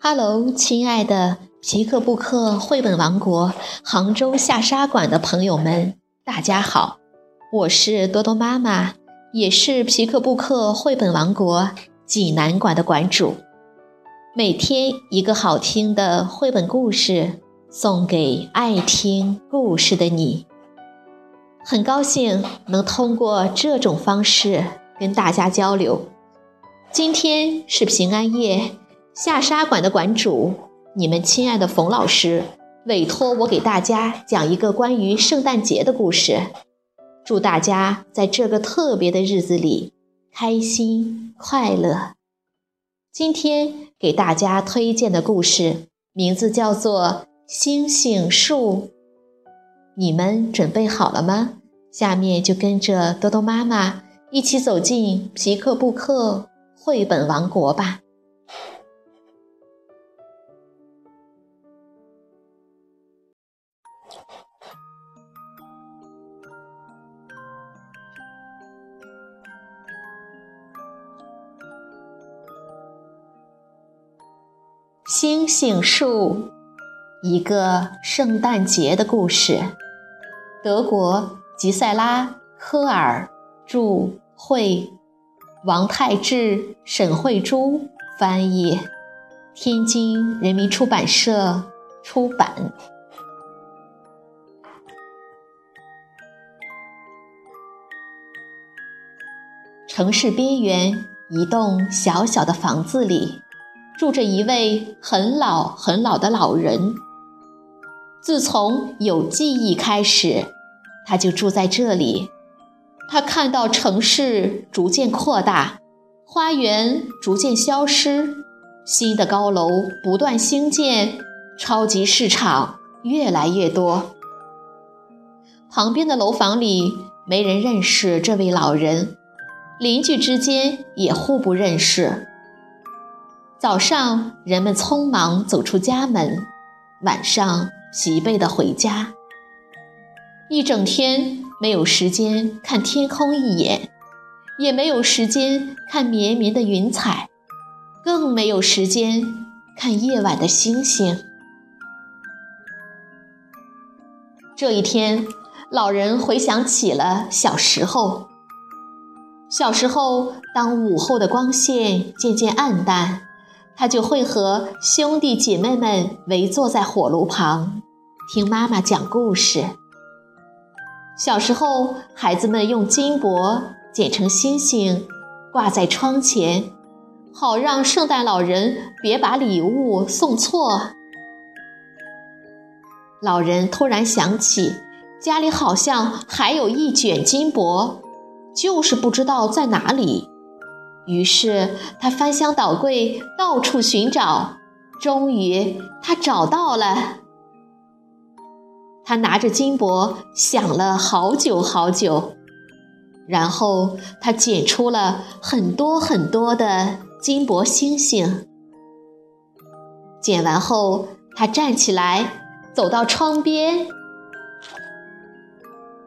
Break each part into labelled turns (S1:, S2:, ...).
S1: Hello，亲爱的皮克布克绘本王国杭州下沙馆的朋友们，大家好，我是多多妈妈，也是皮克布克绘本王国济南馆的馆主。每天一个好听的绘本故事，送给爱听故事的你。很高兴能通过这种方式跟大家交流。今天是平安夜。下沙馆的馆主，你们亲爱的冯老师委托我给大家讲一个关于圣诞节的故事，祝大家在这个特别的日子里开心快乐。今天给大家推荐的故事名字叫做《星星树》，你们准备好了吗？下面就跟着多多妈妈一起走进皮克布克绘本王国吧。星星树，一个圣诞节的故事。德国吉塞拉·科尔著，绘，王泰志、沈慧珠翻译，天津人民出版社出版。城市边缘，一栋小小的房子里。住着一位很老很老的老人。自从有记忆开始，他就住在这里。他看到城市逐渐扩大，花园逐渐消失，新的高楼不断兴建，超级市场越来越多。旁边的楼房里没人认识这位老人，邻居之间也互不认识。早上，人们匆忙走出家门，晚上疲惫地回家。一整天没有时间看天空一眼，也没有时间看绵绵的云彩，更没有时间看夜晚的星星。这一天，老人回想起了小时候。小时候，当午后的光线渐渐暗淡。他就会和兄弟姐妹们围坐在火炉旁，听妈妈讲故事。小时候，孩子们用金箔剪成星星，挂在窗前，好让圣诞老人别把礼物送错。老人突然想起，家里好像还有一卷金箔，就是不知道在哪里。于是他翻箱倒柜，到处寻找，终于他找到了。他拿着金箔想了好久好久，然后他剪出了很多很多的金箔星星。剪完后，他站起来，走到窗边，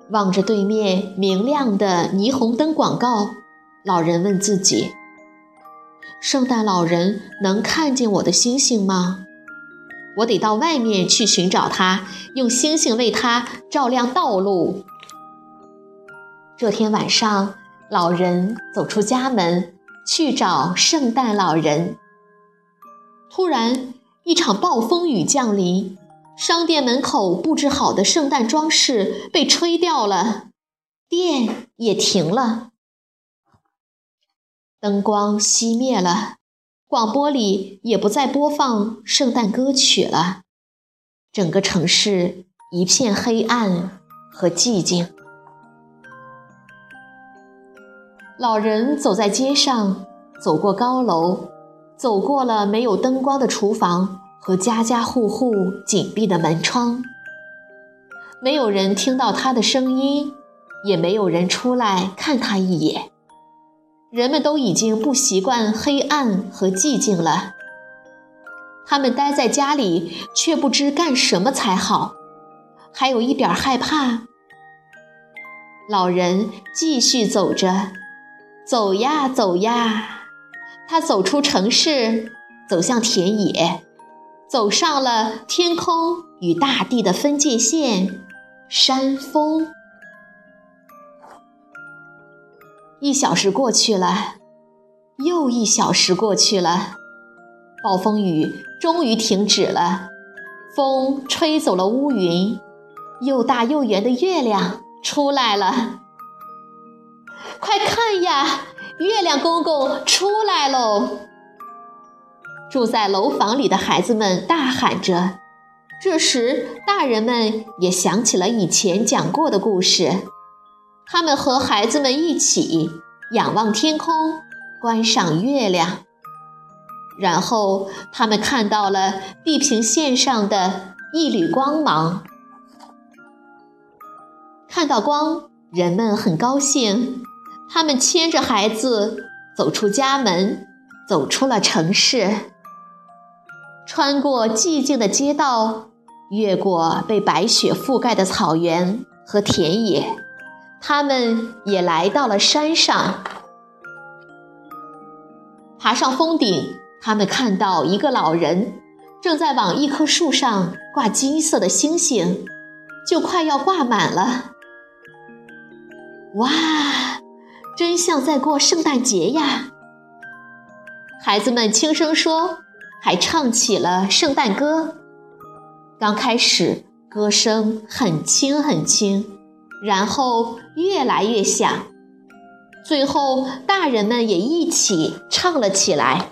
S1: 望着对面明亮的霓虹灯广告。老人问自己：“圣诞老人能看见我的星星吗？我得到外面去寻找他，用星星为他照亮道路。”这天晚上，老人走出家门去找圣诞老人。突然，一场暴风雨降临，商店门口布置好的圣诞装饰被吹掉了，电也停了。灯光熄灭了，广播里也不再播放圣诞歌曲了，整个城市一片黑暗和寂静。老人走在街上，走过高楼，走过了没有灯光的厨房和家家户户紧闭的门窗，没有人听到他的声音，也没有人出来看他一眼。人们都已经不习惯黑暗和寂静了，他们待在家里却不知干什么才好，还有一点害怕。老人继续走着，走呀走呀，他走出城市，走向田野，走上了天空与大地的分界线——山峰。一小时过去了，又一小时过去了，暴风雨终于停止了，风吹走了乌云，又大又圆的月亮出来了。快看呀！月亮公公出来喽！住在楼房里的孩子们大喊着。这时，大人们也想起了以前讲过的故事，他们和孩子们一起仰望天空，观赏月亮。然后，他们看到了地平线上的一缕光芒。看到光，人们很高兴。他们牵着孩子走出家门，走出了城市，穿过寂静的街道，越过被白雪覆盖的草原和田野，他们也来到了山上。爬上峰顶，他们看到一个老人正在往一棵树上挂金色的星星，就快要挂满了。哇！真像在过圣诞节呀！孩子们轻声说，还唱起了圣诞歌。刚开始，歌声很轻很轻，然后越来越响，最后大人们也一起唱了起来。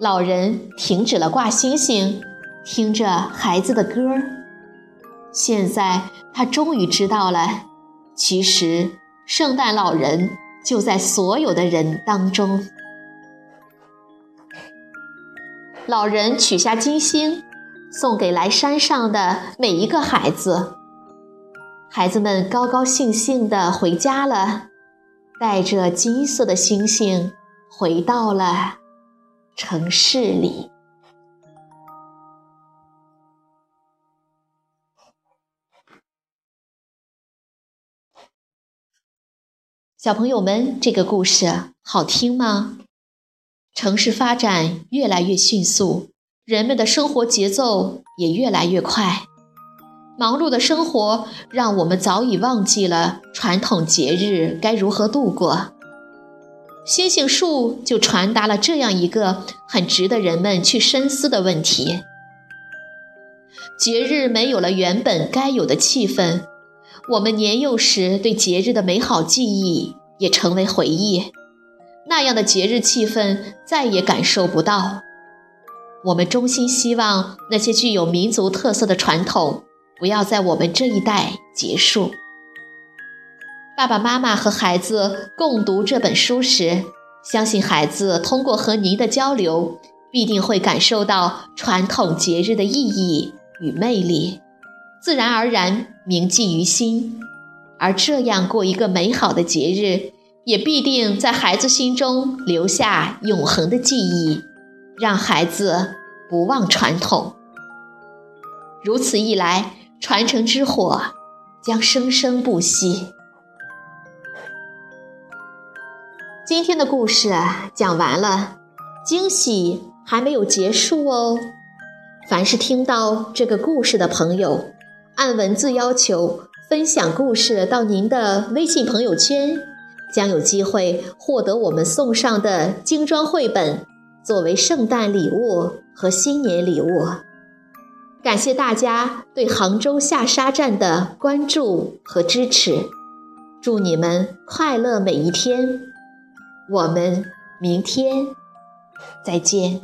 S1: 老人停止了挂星星，听着孩子的歌现在他终于知道了。其实，圣诞老人就在所有的人当中。老人取下金星，送给来山上的每一个孩子。孩子们高高兴兴地回家了，带着金色的星星回到了城市里。小朋友们，这个故事好听吗？城市发展越来越迅速，人们的生活节奏也越来越快。忙碌的生活让我们早已忘记了传统节日该如何度过。星星树就传达了这样一个很值得人们去深思的问题：节日没有了原本该有的气氛。我们年幼时对节日的美好记忆也成为回忆，那样的节日气氛再也感受不到。我们衷心希望那些具有民族特色的传统不要在我们这一代结束。爸爸妈妈和孩子共读这本书时，相信孩子通过和您的交流，必定会感受到传统节日的意义与魅力。自然而然铭记于心，而这样过一个美好的节日，也必定在孩子心中留下永恒的记忆，让孩子不忘传统。如此一来，传承之火将生生不息。今天的故事讲完了，惊喜还没有结束哦。凡是听到这个故事的朋友，按文字要求分享故事到您的微信朋友圈，将有机会获得我们送上的精装绘本，作为圣诞礼物和新年礼物。感谢大家对杭州下沙站的关注和支持，祝你们快乐每一天。我们明天再见。